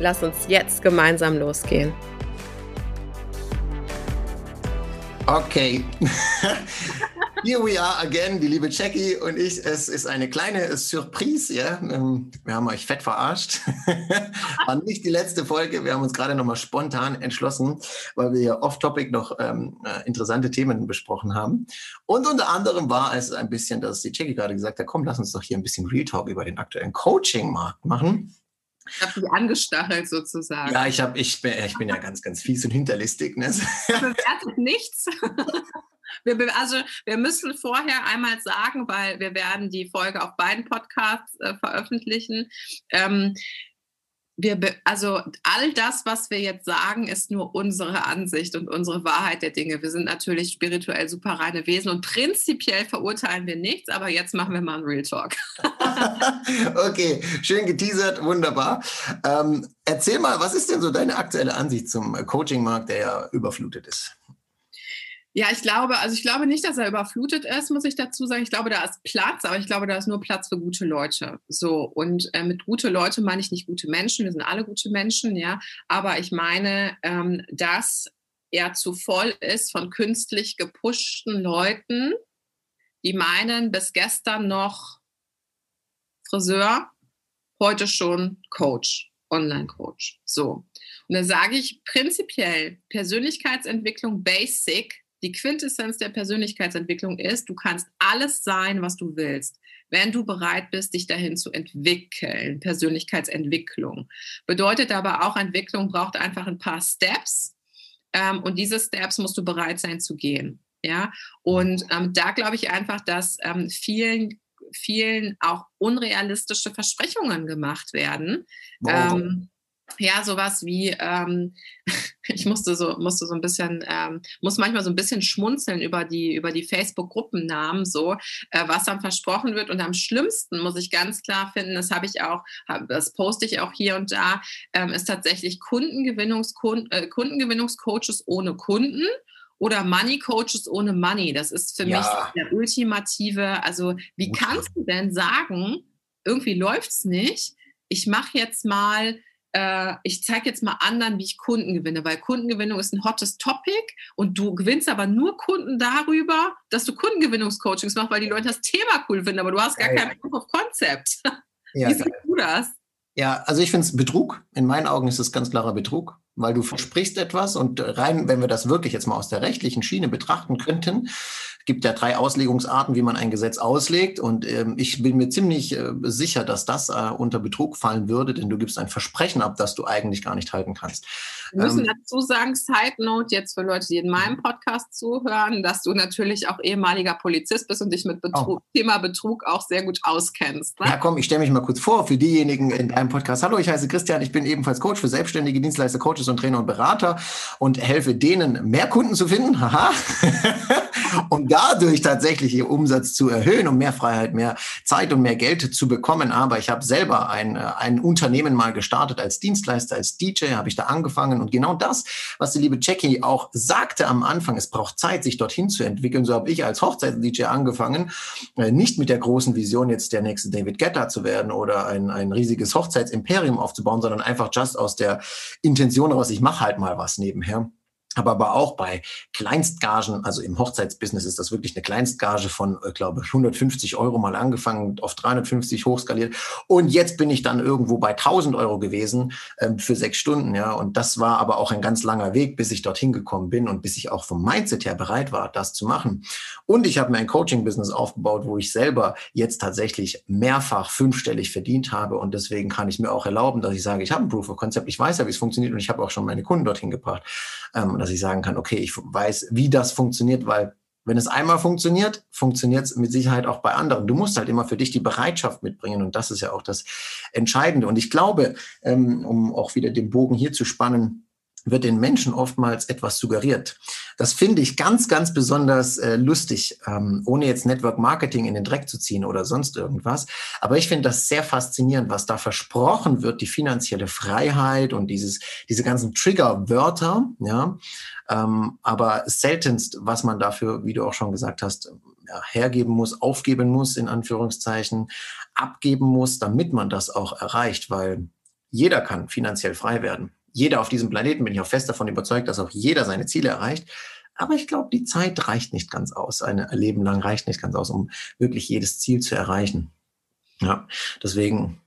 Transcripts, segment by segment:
Lass uns jetzt gemeinsam losgehen. Okay. Here we are again, die liebe Jackie und ich. Es ist eine kleine Surprise, ja. Ähm, wir haben euch fett verarscht. War nicht die letzte Folge. Wir haben uns gerade nochmal spontan entschlossen, weil wir ja off-topic noch ähm, äh, interessante Themen besprochen haben. Und unter anderem war es ein bisschen, dass die Jackie gerade gesagt hat, komm, lass uns doch hier ein bisschen Real Talk über den aktuellen Coaching-Markt machen. Ich habe die angestachelt sozusagen. Ja, ich, hab, ich, bin, ich bin ja ganz, ganz fies und hinterlistig. Ne? Bewertet nichts. Wir, also wir müssen vorher einmal sagen, weil wir werden die Folge auf beiden Podcasts äh, veröffentlichen. Ähm, wir, also all das, was wir jetzt sagen, ist nur unsere Ansicht und unsere Wahrheit der Dinge. Wir sind natürlich spirituell super reine Wesen und prinzipiell verurteilen wir nichts, aber jetzt machen wir mal einen Real Talk. okay, schön geteasert, wunderbar. Ähm, erzähl mal, was ist denn so deine aktuelle Ansicht zum Coaching-Markt, der ja überflutet ist? Ja, ich glaube, also ich glaube nicht, dass er überflutet ist, muss ich dazu sagen. Ich glaube, da ist Platz, aber ich glaube, da ist nur Platz für gute Leute. So, und äh, mit gute Leute meine ich nicht gute Menschen, wir sind alle gute Menschen, ja, aber ich meine, ähm, dass er zu voll ist von künstlich gepushten Leuten, die meinen, bis gestern noch Friseur, heute schon Coach, Online-Coach. So. Und da sage ich prinzipiell Persönlichkeitsentwicklung Basic die Quintessenz der Persönlichkeitsentwicklung ist, du kannst alles sein, was du willst, wenn du bereit bist, dich dahin zu entwickeln. Persönlichkeitsentwicklung bedeutet aber auch, Entwicklung braucht einfach ein paar Steps ähm, und diese Steps musst du bereit sein zu gehen. Ja, und ähm, da glaube ich einfach, dass ähm, vielen vielen auch unrealistische Versprechungen gemacht werden. Wow. Ähm, ja, sowas wie, ähm, ich musste so, musste so ein bisschen, ähm, muss manchmal so ein bisschen schmunzeln über die, über die Facebook-Gruppennamen, so, äh, was dann versprochen wird. Und am schlimmsten muss ich ganz klar finden, das habe ich auch, hab, das poste ich auch hier und da, ähm, ist tatsächlich Kundengewinnungs äh, Kundengewinnungscoaches ohne Kunden oder Money Coaches ohne Money. Das ist für ja. mich der ultimative, also wie kannst du denn sagen, irgendwie läuft es nicht, ich mache jetzt mal äh, ich zeige jetzt mal anderen, wie ich Kunden gewinne, weil Kundengewinnung ist ein hottes Topic und du gewinnst aber nur Kunden darüber, dass du Kundengewinnungscoachings machst, weil die Leute das Thema cool finden, aber du hast gar ja, kein Proof of Concept. Ja, wie siehst du das? Ja, also ich finde es Betrug. In meinen Augen ist es ganz klarer Betrug, weil du versprichst etwas und rein, wenn wir das wirklich jetzt mal aus der rechtlichen Schiene betrachten könnten, gibt ja drei Auslegungsarten, wie man ein Gesetz auslegt. Und ähm, ich bin mir ziemlich äh, sicher, dass das äh, unter Betrug fallen würde, denn du gibst ein Versprechen ab, das du eigentlich gar nicht halten kannst. Wir müssen ähm, dazu sagen, Side Note jetzt für Leute, die in meinem mhm. Podcast zuhören, dass du natürlich auch ehemaliger Polizist bist und dich mit Betrug, oh. Thema Betrug auch sehr gut auskennst. Ne? Ja, komm, ich stelle mich mal kurz vor für diejenigen in deinem Podcast. Hallo, ich heiße Christian, ich bin ebenfalls Coach für selbstständige Dienstleister, Coaches Trainer und Berater und helfe denen, mehr Kunden zu finden. Haha. um dadurch tatsächlich ihr Umsatz zu erhöhen, um mehr Freiheit, mehr Zeit und mehr Geld zu bekommen. Aber ich habe selber ein, äh, ein Unternehmen mal gestartet als Dienstleister, als DJ, habe ich da angefangen und genau das, was die liebe Jackie auch sagte am Anfang, es braucht Zeit, sich dorthin zu entwickeln. So habe ich als Hochzeits-DJ angefangen, äh, nicht mit der großen Vision, jetzt der nächste David Guetta zu werden oder ein, ein riesiges Hochzeitsimperium aufzubauen, sondern einfach just aus der Intention raus, ich mache halt mal was nebenher aber aber auch bei Kleinstgagen, also im Hochzeitsbusiness ist das wirklich eine Kleinstgage von, ich äh, glaube, 150 Euro mal angefangen, auf 350 hochskaliert. Und jetzt bin ich dann irgendwo bei 1000 Euro gewesen ähm, für sechs Stunden, ja. Und das war aber auch ein ganz langer Weg, bis ich dorthin gekommen bin und bis ich auch vom Mindset her bereit war, das zu machen. Und ich habe mir ein Coaching-Business aufgebaut, wo ich selber jetzt tatsächlich mehrfach fünfstellig verdient habe. Und deswegen kann ich mir auch erlauben, dass ich sage, ich habe ein Proof of Concept, ich weiß ja, wie es funktioniert und ich habe auch schon meine Kunden dorthin gebracht. Ähm, dass ich sagen kann, okay, ich weiß, wie das funktioniert, weil wenn es einmal funktioniert, funktioniert es mit Sicherheit auch bei anderen. Du musst halt immer für dich die Bereitschaft mitbringen und das ist ja auch das Entscheidende. Und ich glaube, ähm, um auch wieder den Bogen hier zu spannen, wird den Menschen oftmals etwas suggeriert. Das finde ich ganz, ganz besonders äh, lustig, ähm, ohne jetzt Network Marketing in den Dreck zu ziehen oder sonst irgendwas. Aber ich finde das sehr faszinierend, was da versprochen wird, die finanzielle Freiheit und dieses, diese ganzen Trigger-Wörter, ja. Ähm, aber seltenst, was man dafür, wie du auch schon gesagt hast, ja, hergeben muss, aufgeben muss, in Anführungszeichen, abgeben muss, damit man das auch erreicht, weil jeder kann finanziell frei werden jeder auf diesem Planeten, bin ich auch fest davon überzeugt, dass auch jeder seine Ziele erreicht. Aber ich glaube, die Zeit reicht nicht ganz aus. Ein Leben lang reicht nicht ganz aus, um wirklich jedes Ziel zu erreichen. Ja, deswegen.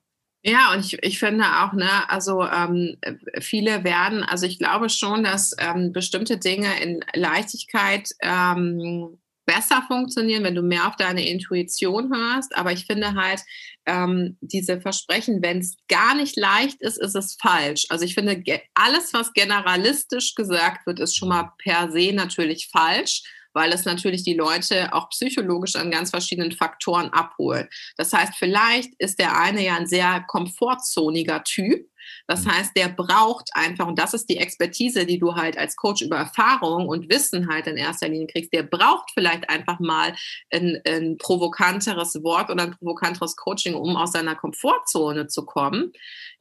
Ja, und ich, ich finde auch, ne, also ähm, viele werden, also ich glaube schon, dass ähm, bestimmte Dinge in Leichtigkeit ähm, besser funktionieren, wenn du mehr auf deine Intuition hörst. Aber ich finde halt, ähm, diese Versprechen, wenn es gar nicht leicht ist, ist es falsch. Also ich finde, alles, was generalistisch gesagt wird, ist schon mal per se natürlich falsch weil es natürlich die Leute auch psychologisch an ganz verschiedenen Faktoren abholt. Das heißt, vielleicht ist der eine ja ein sehr komfortzoniger Typ das mhm. heißt, der braucht einfach, und das ist die Expertise, die du halt als Coach über Erfahrung und Wissen halt in erster Linie kriegst, der braucht vielleicht einfach mal ein, ein provokanteres Wort oder ein provokanteres Coaching, um aus seiner Komfortzone zu kommen.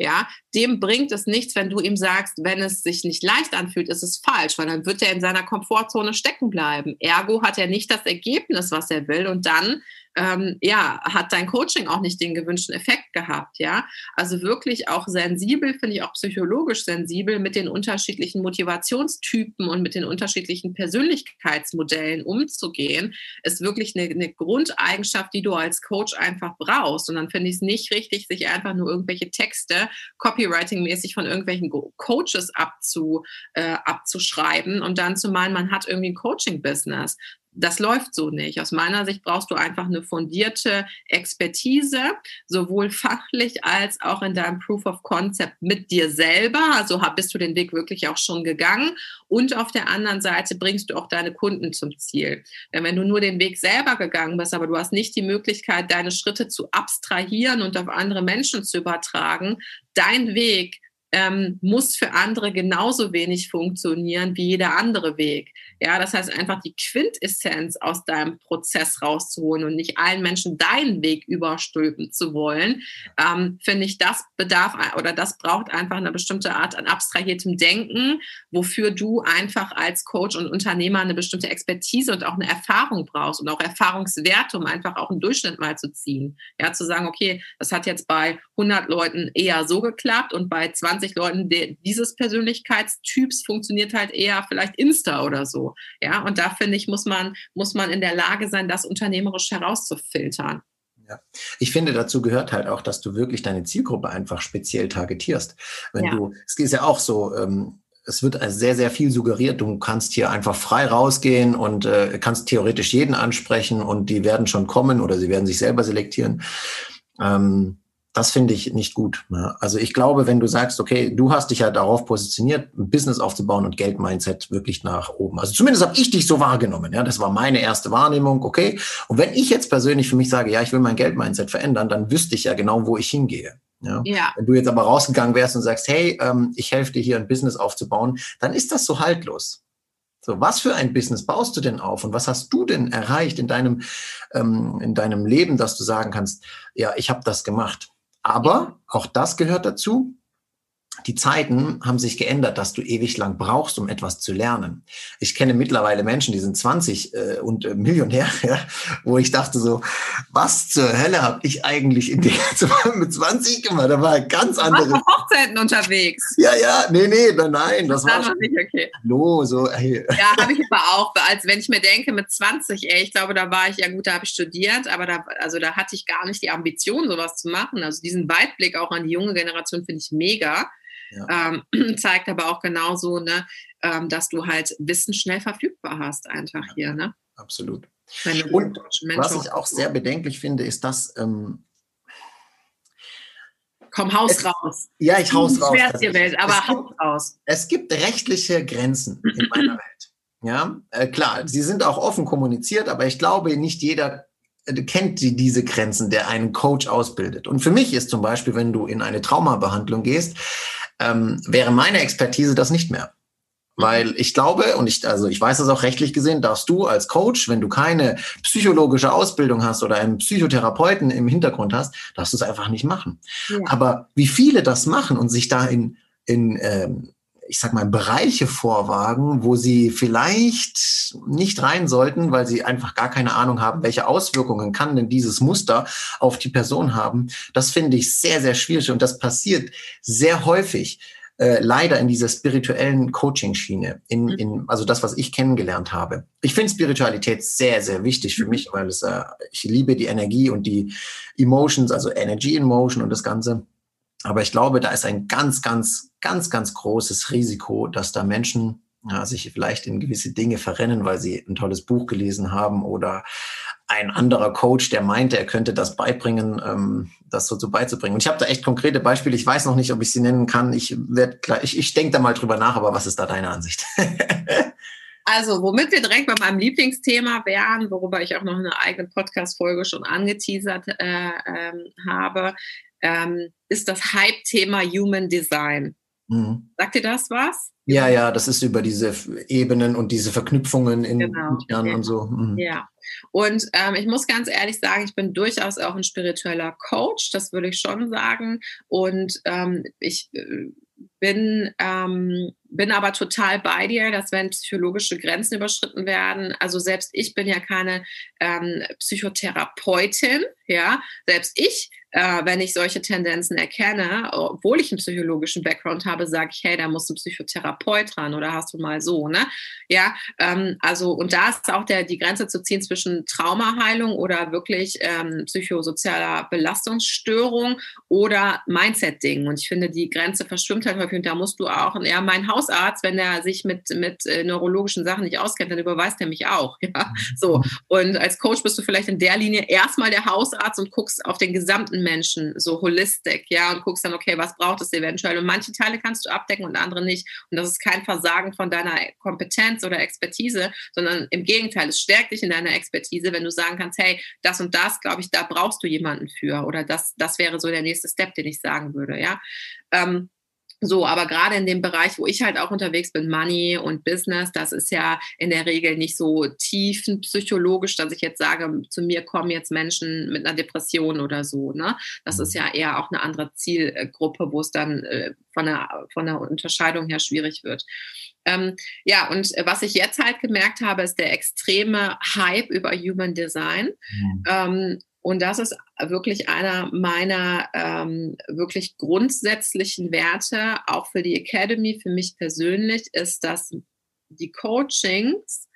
Ja, dem bringt es nichts, wenn du ihm sagst, wenn es sich nicht leicht anfühlt, ist es falsch, weil dann wird er in seiner Komfortzone stecken bleiben. Ergo hat er nicht das Ergebnis, was er will und dann ähm, ja, hat dein Coaching auch nicht den gewünschten Effekt gehabt, ja. Also wirklich auch sensibel, finde ich auch psychologisch sensibel mit den unterschiedlichen Motivationstypen und mit den unterschiedlichen Persönlichkeitsmodellen umzugehen, ist wirklich eine, eine Grundeigenschaft, die du als Coach einfach brauchst. Und dann finde ich es nicht richtig, sich einfach nur irgendwelche Texte copywriting-mäßig von irgendwelchen Coaches abzu, äh, abzuschreiben und dann zu meinen, man hat irgendwie ein Coaching-Business das läuft so nicht. Aus meiner Sicht brauchst du einfach eine fundierte Expertise, sowohl fachlich als auch in deinem Proof of Concept mit dir selber. Also bist du den Weg wirklich auch schon gegangen. Und auf der anderen Seite bringst du auch deine Kunden zum Ziel. Denn wenn du nur den Weg selber gegangen bist, aber du hast nicht die Möglichkeit, deine Schritte zu abstrahieren und auf andere Menschen zu übertragen, dein Weg ähm, muss für andere genauso wenig funktionieren wie jeder andere Weg. Ja, das heißt einfach die Quintessenz aus deinem Prozess rauszuholen und nicht allen Menschen deinen Weg überstülpen zu wollen, ähm, finde ich, das bedarf oder das braucht einfach eine bestimmte Art an abstrahiertem Denken, wofür du einfach als Coach und Unternehmer eine bestimmte Expertise und auch eine Erfahrung brauchst und auch Erfahrungswerte, um einfach auch einen Durchschnitt mal zu ziehen. Ja, zu sagen, okay, das hat jetzt bei 100 Leuten eher so geklappt und bei 20 20 Leuten dieses Persönlichkeitstyps funktioniert halt eher vielleicht Insta oder so. Ja, und da finde ich, muss man, muss man in der Lage sein, das unternehmerisch herauszufiltern. Ja. Ich finde, dazu gehört halt auch, dass du wirklich deine Zielgruppe einfach speziell targetierst. Wenn ja. du, es ist ja auch so, ähm, es wird sehr, sehr viel suggeriert. Du kannst hier einfach frei rausgehen und äh, kannst theoretisch jeden ansprechen und die werden schon kommen oder sie werden sich selber selektieren. Ähm, das finde ich nicht gut. Ne? Also ich glaube, wenn du sagst, okay, du hast dich ja darauf positioniert, ein Business aufzubauen und Geld-Mindset wirklich nach oben. Also zumindest habe ich dich so wahrgenommen. Ja, das war meine erste Wahrnehmung. Okay. Und wenn ich jetzt persönlich für mich sage, ja, ich will mein Geld-Mindset verändern, dann wüsste ich ja genau, wo ich hingehe. Ja? ja. Wenn du jetzt aber rausgegangen wärst und sagst, hey, ähm, ich helfe dir hier ein Business aufzubauen, dann ist das so haltlos. So, was für ein Business baust du denn auf und was hast du denn erreicht in deinem ähm, in deinem Leben, dass du sagen kannst, ja, ich habe das gemacht. Aber auch das gehört dazu die Zeiten haben sich geändert, dass du ewig lang brauchst, um etwas zu lernen. Ich kenne mittlerweile Menschen, die sind 20 äh, und äh, Millionär, ja, wo ich dachte so, was zur Hölle habe ich eigentlich in der, mit 20 gemacht? Da war ganz andere. Du warst Hochzeiten unterwegs. Ja, ja, nee, nee, nein, nein, das, das war schon, nicht okay. Hallo, so. Hey. Ja, habe ich aber auch, als wenn ich mir denke mit 20, ey, ich glaube, da war ich ja gut, da habe ich studiert, aber da, also da hatte ich gar nicht die Ambition, sowas zu machen. Also diesen Weitblick auch an die junge Generation finde ich mega. Ja. Ähm, zeigt aber auch genauso, ne, ähm, dass du halt Wissen schnell verfügbar hast, einfach ja. hier. Ne? Absolut. Und was ich auch sehr bedenklich finde, ist, dass ähm, Komm, Haus es, raus. Ja, ich haus raus. Dir Welt, aber es Haus raus. Es gibt rechtliche Grenzen in meiner Welt. Ja, äh, klar, sie sind auch offen kommuniziert, aber ich glaube, nicht jeder äh, kennt die, diese Grenzen, der einen Coach ausbildet. Und für mich ist zum Beispiel, wenn du in eine Traumabehandlung gehst, ähm, wäre meine Expertise das nicht mehr. Weil ich glaube, und ich, also ich weiß das auch rechtlich gesehen, darfst du als Coach, wenn du keine psychologische Ausbildung hast oder einen Psychotherapeuten im Hintergrund hast, darfst du es einfach nicht machen. Ja. Aber wie viele das machen und sich da in, in ähm, ich sag mal, Bereiche vorwagen, wo sie vielleicht nicht rein sollten, weil sie einfach gar keine Ahnung haben, welche Auswirkungen kann denn dieses Muster auf die Person haben. Das finde ich sehr, sehr schwierig und das passiert sehr häufig. Äh, leider in dieser spirituellen Coaching-Schiene, in, mhm. in, also das, was ich kennengelernt habe. Ich finde Spiritualität sehr, sehr wichtig für mhm. mich, weil es, äh, ich liebe die Energie und die Emotions, also Energy in Motion und das Ganze. Aber ich glaube, da ist ein ganz, ganz, ganz, ganz großes Risiko, dass da Menschen ja, sich vielleicht in gewisse Dinge verrennen, weil sie ein tolles Buch gelesen haben oder ein anderer Coach, der meinte, er könnte das beibringen, ähm, das so, so beizubringen. Und ich habe da echt konkrete Beispiele. Ich weiß noch nicht, ob ich sie nennen kann. Ich werde ich, ich denke da mal drüber nach, aber was ist da deine Ansicht? Also, womit wir direkt bei meinem Lieblingsthema wären, worüber ich auch noch eine eigene Podcast-Folge schon angeteasert äh, ähm, habe, ähm, ist das Hype-Thema Human Design. Mhm. Sagt dir das was? Ja, ja, das ist über diese Ebenen und diese Verknüpfungen in genau. Jahren ja. und so. Mhm. Ja. Und ähm, ich muss ganz ehrlich sagen, ich bin durchaus auch ein spiritueller Coach, das würde ich schon sagen. Und ähm, ich äh, bin, ähm, bin aber total bei dir, dass wenn psychologische Grenzen überschritten werden, also selbst ich bin ja keine ähm, Psychotherapeutin, ja, selbst ich äh, wenn ich solche Tendenzen erkenne, obwohl ich einen psychologischen Background habe, sage ich, hey, da muss ein Psychotherapeut dran oder hast du mal so, ne? Ja, ähm, also und da ist auch der, die Grenze zu ziehen zwischen Traumaheilung oder wirklich ähm, psychosozialer Belastungsstörung oder Mindset-Dingen. Und ich finde, die Grenze verschwimmt halt häufig und da musst du auch, ja, mein Hausarzt, wenn er sich mit, mit äh, neurologischen Sachen nicht auskennt, dann überweist er mich auch, ja, so. Und als Coach bist du vielleicht in der Linie erstmal der Hausarzt und guckst auf den gesamten Menschen, so holistic, ja, und guckst dann, okay, was braucht es eventuell? Und manche Teile kannst du abdecken und andere nicht. Und das ist kein Versagen von deiner Kompetenz oder Expertise, sondern im Gegenteil, es stärkt dich in deiner Expertise, wenn du sagen kannst, hey, das und das, glaube ich, da brauchst du jemanden für. Oder das, das wäre so der nächste Step, den ich sagen würde, ja. Ähm, so, aber gerade in dem Bereich, wo ich halt auch unterwegs bin, Money und Business, das ist ja in der Regel nicht so tiefenpsychologisch, dass ich jetzt sage, zu mir kommen jetzt Menschen mit einer Depression oder so. Ne? Das ist ja eher auch eine andere Zielgruppe, wo es dann äh, von, der, von der Unterscheidung her schwierig wird. Ähm, ja, und was ich jetzt halt gemerkt habe, ist der extreme Hype über Human Design. Mhm. Ähm, und das ist wirklich einer meiner ähm, wirklich grundsätzlichen Werte, auch für die Academy, für mich persönlich, ist, dass die Coachings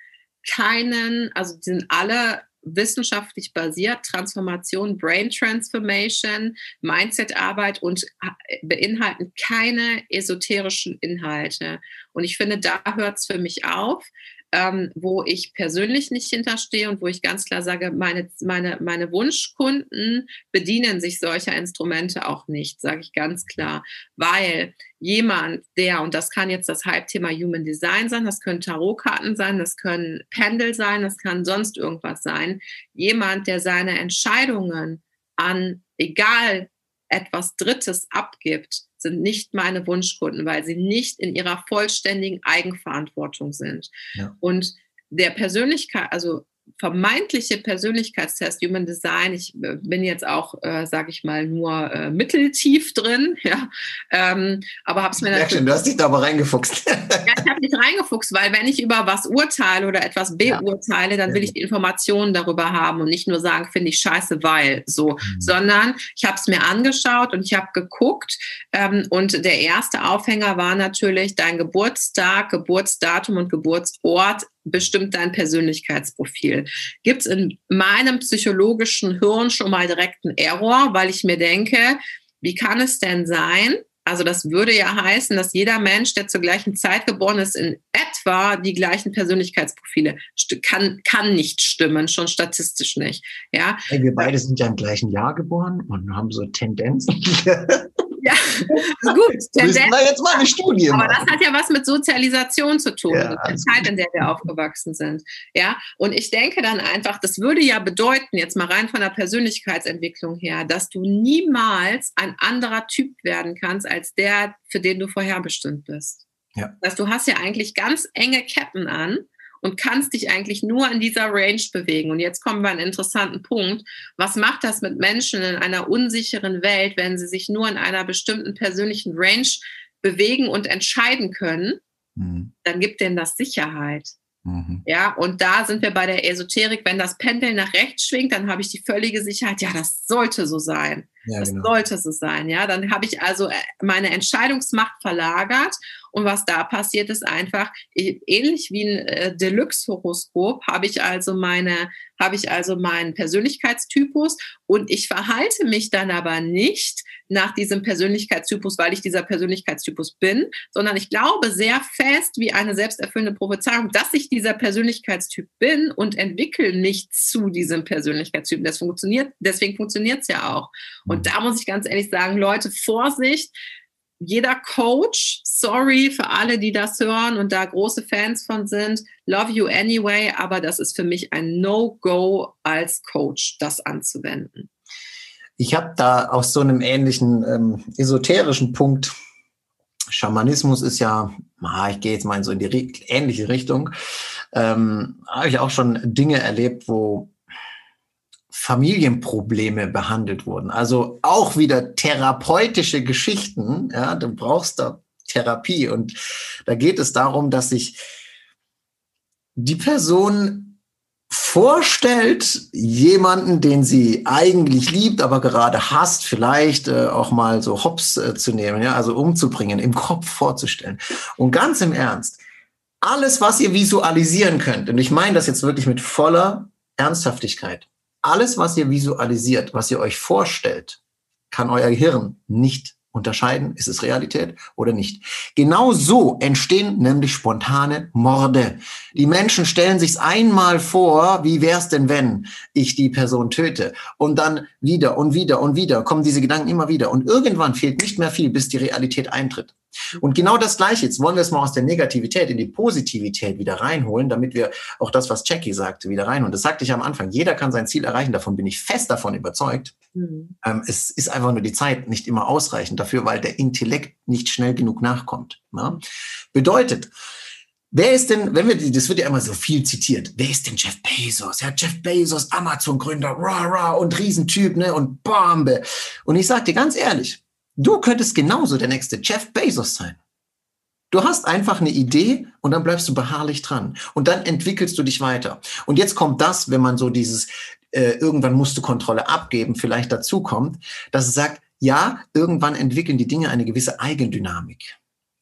keinen, also die sind alle wissenschaftlich basiert, Transformation, Brain Transformation, Mindset-Arbeit und äh, beinhalten keine esoterischen Inhalte. Und ich finde, da hört es für mich auf ähm, wo ich persönlich nicht hinterstehe und wo ich ganz klar sage, meine, meine, meine Wunschkunden bedienen sich solcher Instrumente auch nicht, sage ich ganz klar, weil jemand, der, und das kann jetzt das Halbthema Human Design sein, das können Tarotkarten sein, das können Pendel sein, das kann sonst irgendwas sein, jemand, der seine Entscheidungen an egal etwas Drittes abgibt, sind nicht meine Wunschkunden, weil sie nicht in ihrer vollständigen Eigenverantwortung sind. Ja. Und der Persönlichkeit, also vermeintliche Persönlichkeitstest Human Design. Ich äh, bin jetzt auch, äh, sage ich mal, nur äh, mitteltief drin, ja, ähm, aber habe es mir natürlich. Schön, du hast dich da aber reingefuchst. ja, ich habe mich reingefuchst, weil wenn ich über was urteile oder etwas beurteile, dann will ich die Informationen darüber haben und nicht nur sagen, finde ich scheiße, weil so, mhm. sondern ich habe es mir angeschaut und ich habe geguckt ähm, und der erste Aufhänger war natürlich dein Geburtstag, Geburtsdatum und Geburtsort bestimmt dein Persönlichkeitsprofil. Gibt es in meinem psychologischen Hirn schon mal direkt einen Error, weil ich mir denke, wie kann es denn sein? Also das würde ja heißen, dass jeder Mensch, der zur gleichen Zeit geboren ist, in etwa die gleichen Persönlichkeitsprofile kann, kann nicht stimmen, schon statistisch nicht. Ja. Wir beide sind ja im gleichen Jahr geboren und haben so Tendenzen. Ja, gut. Tendenz, wir jetzt mal eine Studie Aber das hat ja was mit Sozialisation zu tun, ja, der Zeit, in der wir aufgewachsen sind. Ja, und ich denke dann einfach, das würde ja bedeuten, jetzt mal rein von der Persönlichkeitsentwicklung her, dass du niemals ein anderer Typ werden kannst als der, für den du vorherbestimmt bist. Ja. Das heißt, du hast ja eigentlich ganz enge Ketten an und kannst dich eigentlich nur in dieser Range bewegen. Und jetzt kommen wir an einen interessanten Punkt. Was macht das mit Menschen in einer unsicheren Welt, wenn sie sich nur in einer bestimmten persönlichen Range bewegen und entscheiden können? Mhm. Dann gibt denen das Sicherheit. Mhm. Ja, und da sind wir bei der Esoterik. Wenn das Pendel nach rechts schwingt, dann habe ich die völlige Sicherheit, ja, das sollte so sein. Ja, das genau. sollte so sein. Ja, dann habe ich also äh, meine Entscheidungsmacht verlagert und was da passiert, ist einfach ähnlich wie ein äh, Deluxe-Horoskop habe ich also meine, habe ich also meinen Persönlichkeitstypus und ich verhalte mich dann aber nicht nach diesem Persönlichkeitstypus, weil ich dieser Persönlichkeitstypus bin, sondern ich glaube sehr fest wie eine selbsterfüllende Prophezeiung, dass ich dieser Persönlichkeitstyp bin und entwickle mich zu diesem Persönlichkeitstyp. Das funktioniert, deswegen funktioniert es ja auch. Und mhm. da muss ich ganz ehrlich sagen, Leute, Vorsicht, jeder Coach, sorry für alle, die das hören und da große Fans von sind, love you anyway, aber das ist für mich ein No-Go als Coach, das anzuwenden. Ich habe da aus so einem ähnlichen ähm, esoterischen Punkt, Schamanismus ist ja, ah, ich gehe jetzt mal in so in die ähnliche Richtung, ähm, habe ich auch schon Dinge erlebt, wo Familienprobleme behandelt wurden. Also auch wieder therapeutische Geschichten. Ja, du brauchst da Therapie. Und da geht es darum, dass sich die Person vorstellt, jemanden, den sie eigentlich liebt, aber gerade hasst, vielleicht äh, auch mal so hops äh, zu nehmen, ja, also umzubringen, im Kopf vorzustellen. Und ganz im Ernst, alles, was ihr visualisieren könnt, und ich meine das jetzt wirklich mit voller Ernsthaftigkeit, alles, was ihr visualisiert, was ihr euch vorstellt, kann euer Gehirn nicht unterscheiden, ist es Realität oder nicht. Genau so entstehen nämlich spontane Morde. Die Menschen stellen sich's einmal vor, wie wär's denn, wenn ich die Person töte? Und dann wieder und wieder und wieder kommen diese Gedanken immer wieder. Und irgendwann fehlt nicht mehr viel, bis die Realität eintritt. Und genau das Gleiche, jetzt wollen wir es mal aus der Negativität in die Positivität wieder reinholen, damit wir auch das, was Jackie sagte, wieder reinholen. Das sagte ich am Anfang. Jeder kann sein Ziel erreichen. Davon bin ich fest davon überzeugt. Mhm. Ähm, es ist einfach nur die Zeit nicht immer ausreichend dafür, weil der Intellekt nicht schnell genug nachkommt. Ne? Bedeutet, Wer ist denn, wenn wir, das wird ja immer so viel zitiert, wer ist denn Jeff Bezos? Ja, Jeff Bezos, Amazon-Gründer, rah, rah, und Riesentyp, ne, und Bombe. Und ich sag dir ganz ehrlich, Du könntest genauso der nächste Jeff Bezos sein. Du hast einfach eine Idee und dann bleibst du beharrlich dran. Und dann entwickelst du dich weiter. Und jetzt kommt das, wenn man so dieses, äh, irgendwann musst du Kontrolle abgeben, vielleicht dazu kommt, dass es sagt, ja, irgendwann entwickeln die Dinge eine gewisse Eigendynamik.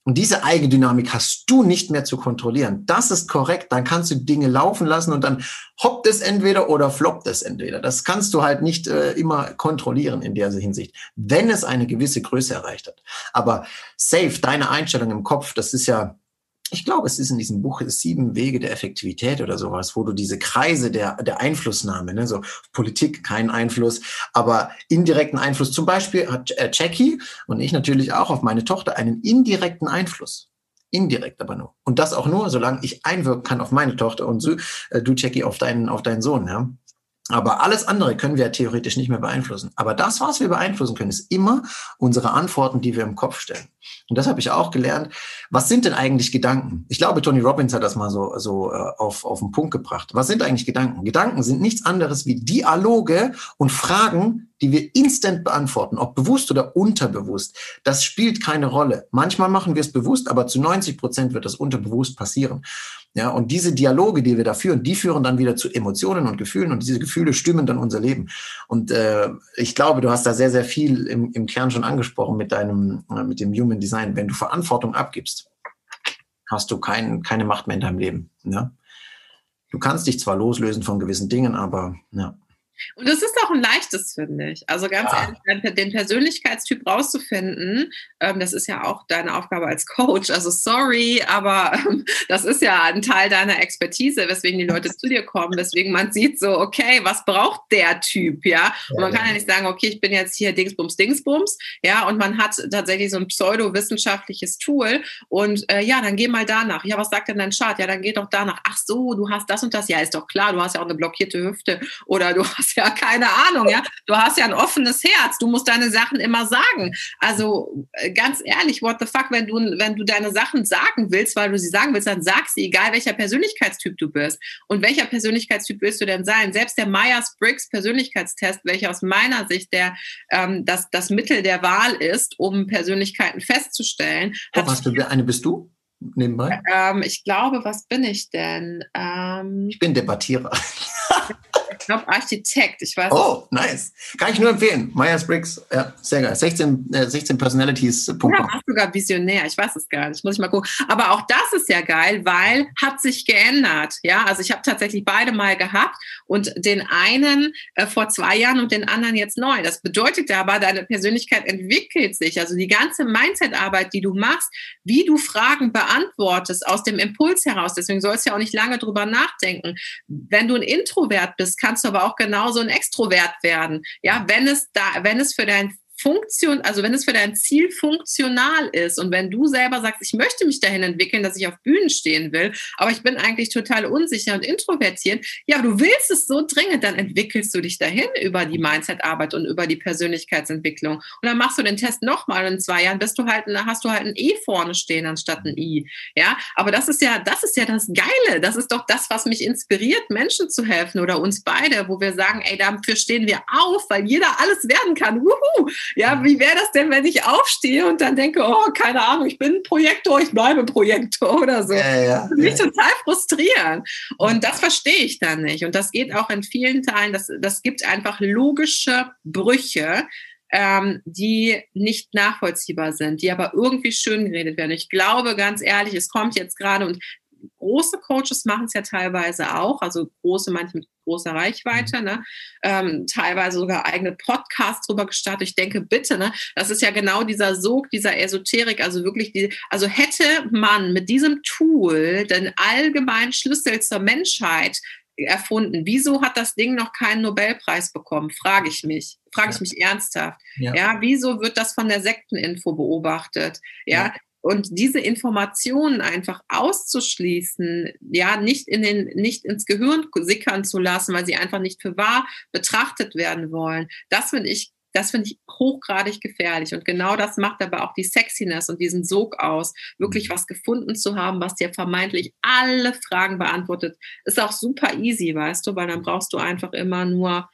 Und diese Eigendynamik hast du nicht mehr zu kontrollieren. Das ist korrekt. Dann kannst du Dinge laufen lassen und dann hoppt es entweder oder floppt es entweder. Das kannst du halt nicht äh, immer kontrollieren in der Hinsicht, wenn es eine gewisse Größe erreicht hat. Aber safe, deine Einstellung im Kopf, das ist ja, ich glaube, es ist in diesem Buch Sieben Wege der Effektivität oder sowas, wo du diese Kreise der, der Einflussnahme, ne, so Politik keinen Einfluss, aber indirekten Einfluss. Zum Beispiel hat äh, Jackie und ich natürlich auch auf meine Tochter einen indirekten Einfluss. Indirekt aber nur. Und das auch nur, solange ich einwirken kann auf meine Tochter und äh, du, Jackie, auf deinen, auf deinen Sohn, ja. Aber alles andere können wir theoretisch nicht mehr beeinflussen. Aber das, was wir beeinflussen können, ist immer unsere Antworten, die wir im Kopf stellen. Und das habe ich auch gelernt. Was sind denn eigentlich Gedanken? Ich glaube, Tony Robbins hat das mal so, so äh, auf, auf den Punkt gebracht. Was sind eigentlich Gedanken? Gedanken sind nichts anderes wie Dialoge und Fragen, die wir instant beantworten, ob bewusst oder unterbewusst. Das spielt keine Rolle. Manchmal machen wir es bewusst, aber zu 90 Prozent wird das unterbewusst passieren. Ja, und diese Dialoge, die wir da führen, die führen dann wieder zu Emotionen und Gefühlen und diese Gefühle stimmen dann unser Leben. Und äh, ich glaube, du hast da sehr, sehr viel im, im Kern schon angesprochen mit deinem, äh, mit dem Human Design. Wenn du Verantwortung abgibst, hast du kein, keine Macht mehr in deinem Leben. Ne? Du kannst dich zwar loslösen von gewissen Dingen, aber ja. Und es ist auch ein leichtes, finde ich. Also ganz ja. ehrlich, den Persönlichkeitstyp rauszufinden, ähm, das ist ja auch deine Aufgabe als Coach. Also sorry, aber ähm, das ist ja ein Teil deiner Expertise, weswegen die Leute zu dir kommen, weswegen man sieht so, okay, was braucht der Typ, ja? Und man kann ja nicht sagen, okay, ich bin jetzt hier Dingsbums, Dingsbums, ja, und man hat tatsächlich so ein pseudowissenschaftliches Tool und äh, ja, dann geh mal danach. Ja, was sagt denn dein Chart? Ja, dann geh doch danach. Ach so, du hast das und das. Ja, ist doch klar, du hast ja auch eine blockierte Hüfte oder du hast ja keine Ahnung, ja. Du hast ja ein offenes Herz. Du musst deine Sachen immer sagen. Also äh, ganz ehrlich, what the fuck, wenn du, wenn du deine Sachen sagen willst, weil du sie sagen willst, dann sag sie, egal welcher Persönlichkeitstyp du bist. Und welcher Persönlichkeitstyp willst du denn sein? Selbst der Myers-Briggs Persönlichkeitstest, welcher aus meiner Sicht der, ähm, das, das Mittel der Wahl ist, um Persönlichkeiten festzustellen. Oh, was, du, eine bist du? Nebenbei? Ähm, ich glaube, was bin ich denn? Ähm, ich bin Debattierer. Ich glaube Architekt. Ich weiß. Oh, nice. Kann ich nur empfehlen. Myers-Briggs, ja, sehr geil. 16, äh, 16 Personalities. Oder war sogar visionär. Ich weiß es gar nicht. Muss ich mal gucken. Aber auch das ist ja geil, weil hat sich geändert. Ja, also ich habe tatsächlich beide mal gehabt und den einen äh, vor zwei Jahren und den anderen jetzt neu. Das bedeutet aber, deine Persönlichkeit entwickelt sich. Also die ganze Mindset-Arbeit, die du machst, wie du Fragen beantwortest aus dem Impuls heraus. Deswegen sollst du ja auch nicht lange drüber nachdenken. Wenn du ein Introvert bist, kannst du aber auch genauso ein Extrovert werden. Ja, wenn es da, wenn es für dein Funktion, also wenn es für dein Ziel funktional ist und wenn du selber sagst, ich möchte mich dahin entwickeln, dass ich auf Bühnen stehen will, aber ich bin eigentlich total unsicher und introvertiert, ja, du willst es so dringend, dann entwickelst du dich dahin über die Mindset-Arbeit und über die Persönlichkeitsentwicklung. Und dann machst du den Test nochmal in zwei Jahren bist du halt, hast du halt ein E vorne stehen anstatt ein I. Ja, aber das ist ja, das ist ja das Geile. Das ist doch das, was mich inspiriert, Menschen zu helfen oder uns beide, wo wir sagen, ey, dafür stehen wir auf, weil jeder alles werden kann. Wuhu! Ja, wie wäre das denn, wenn ich aufstehe und dann denke, oh, keine Ahnung, ich bin Projektor, ich bleibe Projektor oder so. Ja, ja, das mich ja. total frustrieren. Und das verstehe ich dann nicht. Und das geht auch in vielen Teilen, das, das gibt einfach logische Brüche, ähm, die nicht nachvollziehbar sind, die aber irgendwie schön geredet werden. Ich glaube ganz ehrlich, es kommt jetzt gerade und große Coaches machen es ja teilweise auch, also große, manche mit großer Reichweite, mhm. ne? Ähm, teilweise sogar eigene Podcasts drüber gestartet. Ich denke, bitte, ne? das ist ja genau dieser Sog, dieser Esoterik, also wirklich die, also hätte man mit diesem Tool den allgemeinen Schlüssel zur Menschheit erfunden. Wieso hat das Ding noch keinen Nobelpreis bekommen? Frage ich mich. Frage ich mich ernsthaft. Ja. ja. wieso wird das von der Sekteninfo beobachtet? Ja, ja. Und diese Informationen einfach auszuschließen, ja, nicht in den, nicht ins Gehirn sickern zu lassen, weil sie einfach nicht für wahr betrachtet werden wollen, das finde ich das finde ich hochgradig gefährlich. Und genau das macht aber auch die Sexiness und diesen Sog aus, wirklich mhm. was gefunden zu haben, was dir vermeintlich alle Fragen beantwortet. Ist auch super easy, weißt du, weil dann brauchst du einfach immer nur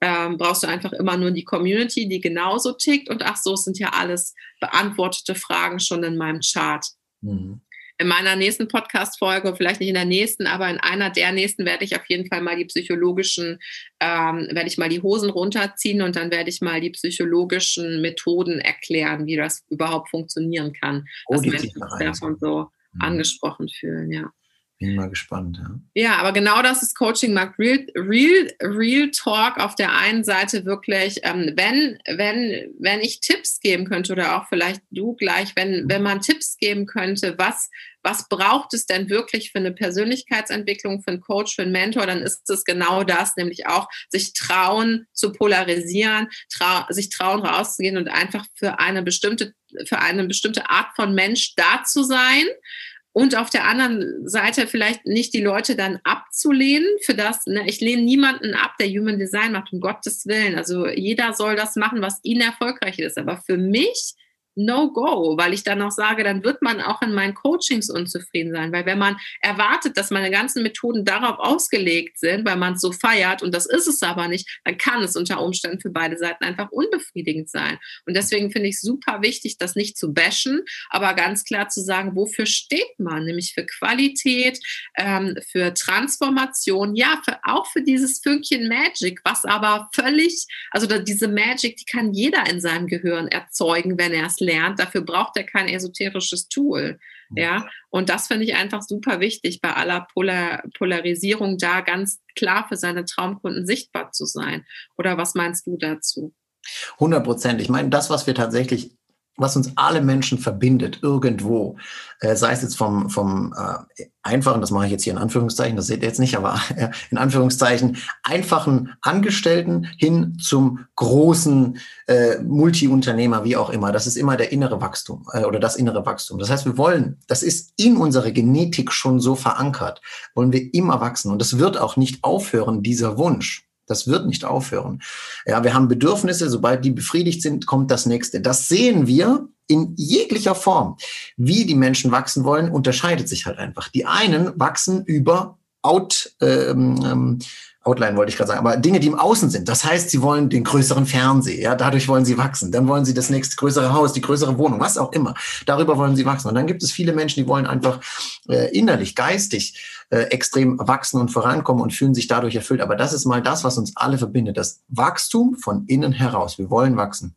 ähm, brauchst du einfach immer nur die Community, die genauso tickt. Und ach so, es sind ja alles beantwortete Fragen schon in meinem Chart. Mhm. In meiner nächsten Podcast-Folge, vielleicht nicht in der nächsten, aber in einer der nächsten werde ich auf jeden Fall mal die psychologischen, ähm, werde ich mal die Hosen runterziehen und dann werde ich mal die psychologischen Methoden erklären, wie das überhaupt funktionieren kann, oh, dass Menschen sich davon so mhm. angesprochen fühlen, ja. Bin mal gespannt. Ja. ja, aber genau das ist Coaching Markt. Real, real, real Talk auf der einen Seite wirklich, ähm, wenn, wenn, wenn ich Tipps geben könnte oder auch vielleicht du gleich, wenn, wenn man Tipps geben könnte, was, was braucht es denn wirklich für eine Persönlichkeitsentwicklung, für einen Coach, für einen Mentor, dann ist es genau das, nämlich auch sich trauen zu polarisieren, trau sich trauen rauszugehen und einfach für eine bestimmte, für eine bestimmte Art von Mensch da zu sein und auf der anderen Seite vielleicht nicht die Leute dann abzulehnen für das, ne, ich lehne niemanden ab, der Human Design macht, um Gottes Willen. Also jeder soll das machen, was ihnen erfolgreich ist. Aber für mich No-Go, weil ich dann auch sage, dann wird man auch in meinen Coachings unzufrieden sein, weil wenn man erwartet, dass meine ganzen Methoden darauf ausgelegt sind, weil man es so feiert und das ist es aber nicht, dann kann es unter Umständen für beide Seiten einfach unbefriedigend sein. Und deswegen finde ich super wichtig, das nicht zu bashen, aber ganz klar zu sagen, wofür steht man, nämlich für Qualität, ähm, für Transformation, ja, für, auch für dieses Fünkchen Magic, was aber völlig, also diese Magic, die kann jeder in seinem Gehirn erzeugen, wenn er es lernt. Dafür braucht er kein esoterisches Tool. Ja, und das finde ich einfach super wichtig, bei aller Polar Polarisierung da ganz klar für seine Traumkunden sichtbar zu sein. Oder was meinst du dazu? 100 Prozent. Ich meine, das, was wir tatsächlich was uns alle Menschen verbindet, irgendwo, äh, sei es jetzt vom, vom äh, einfachen, das mache ich jetzt hier in Anführungszeichen, das seht ihr jetzt nicht, aber äh, in Anführungszeichen, einfachen Angestellten hin zum großen äh, Multiunternehmer, wie auch immer. Das ist immer der innere Wachstum äh, oder das innere Wachstum. Das heißt, wir wollen, das ist in unserer Genetik schon so verankert, wollen wir immer wachsen. Und es wird auch nicht aufhören, dieser Wunsch. Das wird nicht aufhören. Ja, wir haben Bedürfnisse, sobald die befriedigt sind, kommt das nächste. Das sehen wir in jeglicher Form. Wie die Menschen wachsen wollen, unterscheidet sich halt einfach. Die einen wachsen über Out, ähm, ähm Outline wollte ich gerade sagen, aber Dinge, die im Außen sind. Das heißt, sie wollen den größeren Fernseher, ja, dadurch wollen sie wachsen. Dann wollen sie das nächste größere Haus, die größere Wohnung, was auch immer. Darüber wollen sie wachsen. Und dann gibt es viele Menschen, die wollen einfach äh, innerlich, geistig äh, extrem wachsen und vorankommen und fühlen sich dadurch erfüllt. Aber das ist mal das, was uns alle verbindet. Das Wachstum von innen heraus. Wir wollen wachsen.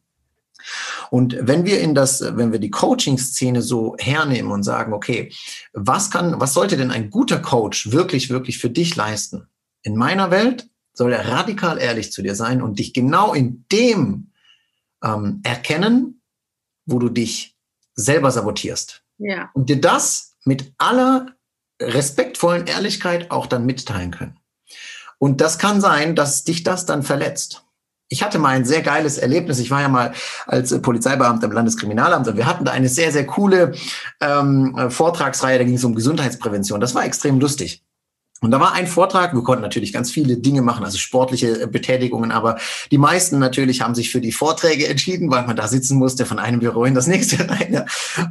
Und wenn wir in das, wenn wir die Coaching-Szene so hernehmen und sagen, okay, was kann, was sollte denn ein guter Coach wirklich, wirklich für dich leisten? In meiner Welt soll er radikal ehrlich zu dir sein und dich genau in dem ähm, erkennen, wo du dich selber sabotierst. Ja. Und dir das mit aller respektvollen Ehrlichkeit auch dann mitteilen können. Und das kann sein, dass dich das dann verletzt. Ich hatte mal ein sehr geiles Erlebnis. Ich war ja mal als Polizeibeamter im Landeskriminalamt und wir hatten da eine sehr, sehr coole ähm, Vortragsreihe, da ging es um Gesundheitsprävention. Das war extrem lustig. Und da war ein Vortrag, wir konnten natürlich ganz viele Dinge machen, also sportliche äh, Betätigungen, aber die meisten natürlich haben sich für die Vorträge entschieden, weil man da sitzen musste, von einem Büro in das nächste rein. Ja.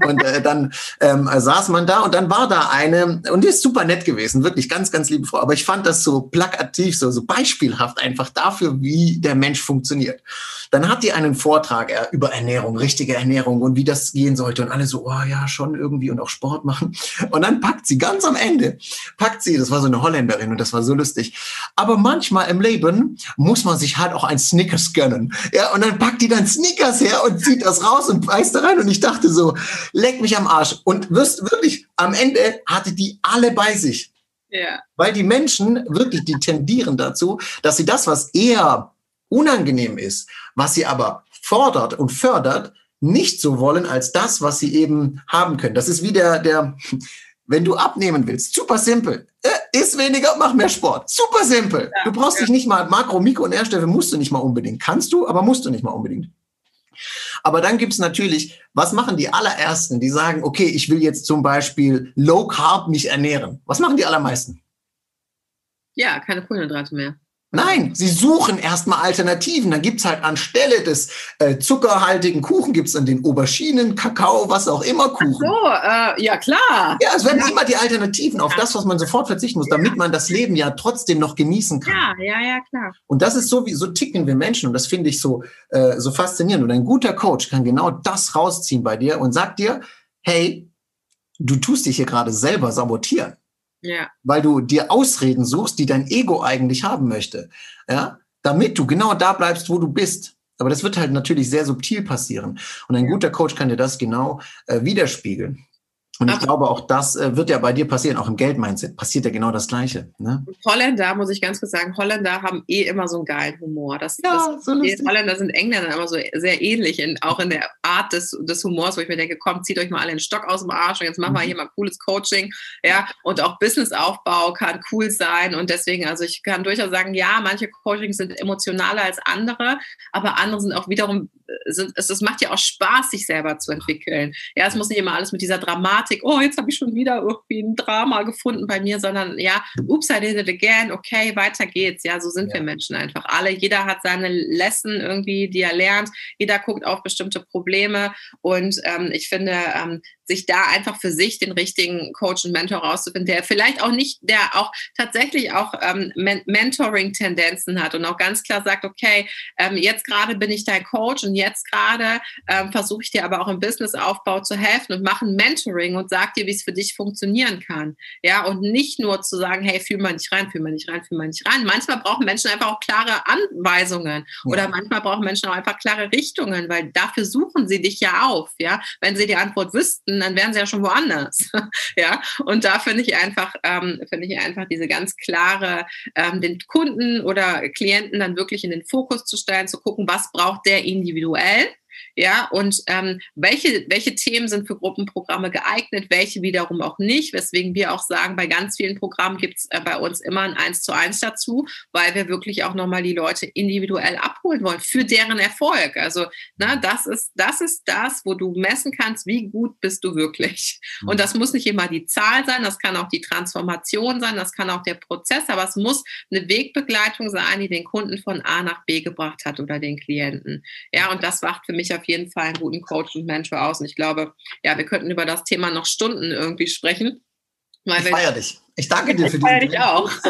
Und äh, dann ähm, saß man da und dann war da eine, und die ist super nett gewesen, wirklich ganz, ganz liebe Frau, aber ich fand das so plakativ, so, so beispielhaft einfach dafür, wie der Mensch funktioniert. Dann hat die einen Vortrag äh, über Ernährung, richtige Ernährung und wie das gehen sollte und alle so, oh ja, schon irgendwie und auch Sport machen. Und dann packt sie ganz am Ende, packt sie, das war so eine Holländerin und das war so lustig. Aber manchmal im Leben muss man sich halt auch ein Snickers gönnen. Ja, und dann packt die dann Snickers her und zieht das raus und beißt da rein und ich dachte so, leck mich am Arsch. Und wirst wirklich, am Ende hatte die alle bei sich. Ja. Weil die Menschen wirklich, die tendieren dazu, dass sie das, was eher unangenehm ist, was sie aber fordert und fördert, nicht so wollen als das, was sie eben haben können. Das ist wie der, der, wenn du abnehmen willst, super simpel. Äh, iss weniger, mach mehr Sport. Super simpel. Ja, du brauchst ja. dich nicht mal, Makro, Mikro, Nährstoffe musst du nicht mal unbedingt. Kannst du, aber musst du nicht mal unbedingt. Aber dann gibt's natürlich, was machen die allerersten, die sagen, okay, ich will jetzt zum Beispiel Low Carb mich ernähren. Was machen die allermeisten? Ja, keine Kohlenhydrate mehr. Nein, sie suchen erstmal Alternativen. Dann gibt's halt anstelle des äh, zuckerhaltigen Kuchen gibt's dann den Auberginen, Kakao, was auch immer Kuchen. Ach so, äh, ja klar. Ja, es werden ja. immer die Alternativen auf ja. das, was man sofort verzichten muss, damit man das Leben ja trotzdem noch genießen kann. Ja, ja, ja, klar. Und das ist so, wie so ticken wir Menschen und das finde ich so, äh, so faszinierend. Und ein guter Coach kann genau das rausziehen bei dir und sagt dir, hey, du tust dich hier gerade selber sabotieren. Ja. Weil du dir Ausreden suchst, die dein Ego eigentlich haben möchte. Ja. Damit du genau da bleibst, wo du bist. Aber das wird halt natürlich sehr subtil passieren. Und ein guter Coach kann dir das genau äh, widerspiegeln. Und ich glaube, auch das äh, wird ja bei dir passieren, auch im Geldmindset passiert ja genau das Gleiche. Ne? Holländer, muss ich ganz kurz sagen, Holländer haben eh immer so einen geilen Humor. Das, ja, das, so. Holländer sind Engländern immer so sehr ähnlich, in, auch in der Art des, des Humors, wo ich mir denke, komm, zieht euch mal alle den Stock aus dem Arsch und jetzt machen wir mhm. hier mal cooles Coaching. Ja, und auch Businessaufbau kann cool sein. Und deswegen, also ich kann durchaus sagen, ja, manche Coachings sind emotionaler als andere, aber andere sind auch wiederum, äh, sind, es, es macht ja auch Spaß, sich selber zu entwickeln. Ja, es muss nicht immer alles mit dieser Dramatik Dramatik, oh, jetzt habe ich schon wieder irgendwie ein Drama gefunden bei mir, sondern ja, oops, I did it again, okay, weiter geht's. Ja, so sind ja. wir Menschen einfach alle. Jeder hat seine Lesson irgendwie, die er lernt. Jeder guckt auf bestimmte Probleme und ähm, ich finde, ähm, sich da einfach für sich den richtigen Coach und Mentor rauszufinden, der vielleicht auch nicht, der auch tatsächlich auch ähm, Men Mentoring-Tendenzen hat und auch ganz klar sagt, okay, ähm, jetzt gerade bin ich dein Coach und jetzt gerade ähm, versuche ich dir aber auch im Businessaufbau zu helfen und mache ein Mentoring und sag dir, wie es für dich funktionieren kann. Ja, und nicht nur zu sagen, hey, fühl mal nicht rein, fühl mal nicht rein, fühl mal nicht rein. Manchmal brauchen Menschen einfach auch klare Anweisungen ja. oder manchmal brauchen Menschen auch einfach klare Richtungen, weil dafür suchen sie dich ja auf. Ja, wenn sie die Antwort wüssten, dann wären sie ja schon woanders. ja, und da finde ich einfach, ähm, finde ich einfach diese ganz klare, ähm, den Kunden oder Klienten dann wirklich in den Fokus zu stellen, zu gucken, was braucht der individuell Ja, und ähm, welche, welche Themen sind für Gruppenprogramme geeignet, welche wiederum auch nicht, weswegen wir auch sagen, bei ganz vielen Programmen gibt es äh, bei uns immer ein Eins zu eins dazu, weil wir wirklich auch nochmal die Leute individuell abholen wollen für deren Erfolg. Also, na, das ist, das ist das, wo du messen kannst, wie gut bist du wirklich. Und mhm. das muss nicht immer die Zahl sein, das kann auch die Transformation sein, das kann auch der Prozess, aber es muss eine Wegbegleitung sein, die den Kunden von A nach B gebracht hat oder den Klienten. Ja, und das macht für mich auf jeden Fall einen guten Coach und Mentor aus. Und ich glaube, ja, wir könnten über das Thema noch Stunden irgendwie sprechen. Weil ich feiere dich. Ich danke dir für die. Ich dich auch.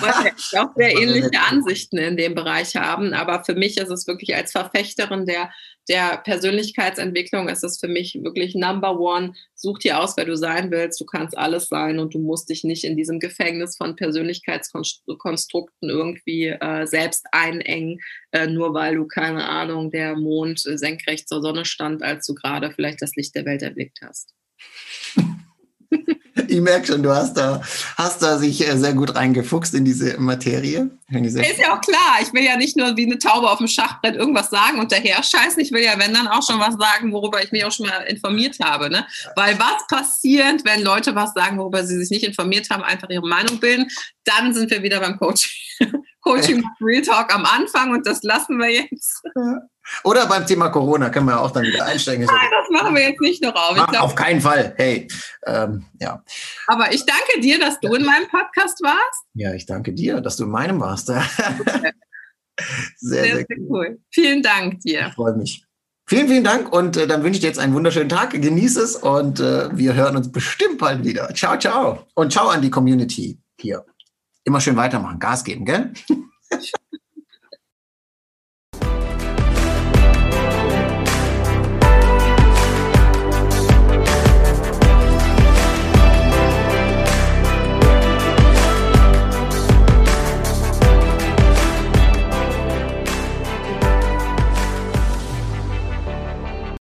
Weil wir auch sehr ähnliche Ansichten in dem Bereich haben. Aber für mich ist es wirklich als Verfechterin der, der Persönlichkeitsentwicklung, ist es für mich wirklich Number One. Such dir aus, wer du sein willst. Du kannst alles sein und du musst dich nicht in diesem Gefängnis von Persönlichkeitskonstrukten irgendwie äh, selbst einengen, äh, nur weil du, keine Ahnung, der Mond äh, senkrecht zur Sonne stand, als du gerade vielleicht das Licht der Welt erblickt hast. Ich merke schon, du hast da, hast da sich äh, sehr gut reingefuchst in diese Materie. Ist ja auch klar. Ich will ja nicht nur wie eine Taube auf dem Schachbrett irgendwas sagen und daher scheißen. Ich will ja, wenn dann auch schon was sagen, worüber ich mich auch schon mal informiert habe. Ne? Weil was passiert, wenn Leute was sagen, worüber sie sich nicht informiert haben, einfach ihre Meinung bilden, dann sind wir wieder beim Coaching. Coaching Real Talk am Anfang und das lassen wir jetzt. Oder beim Thema Corona können wir auch dann wieder einsteigen. Nein, das machen wir jetzt nicht noch auf. Glaub, auf keinen Fall. Hey, ähm, ja. Aber ich danke dir, dass du in meinem Podcast warst. Ja, ich danke dir, dass du in meinem warst. sehr, sehr, sehr, sehr cool. Vielen Dank dir. Ich freue mich. Vielen, vielen Dank und äh, dann wünsche ich dir jetzt einen wunderschönen Tag. Genieß es und äh, wir hören uns bestimmt bald wieder. Ciao, ciao. Und ciao an die Community hier. Immer schön weitermachen, Gas geben, gell?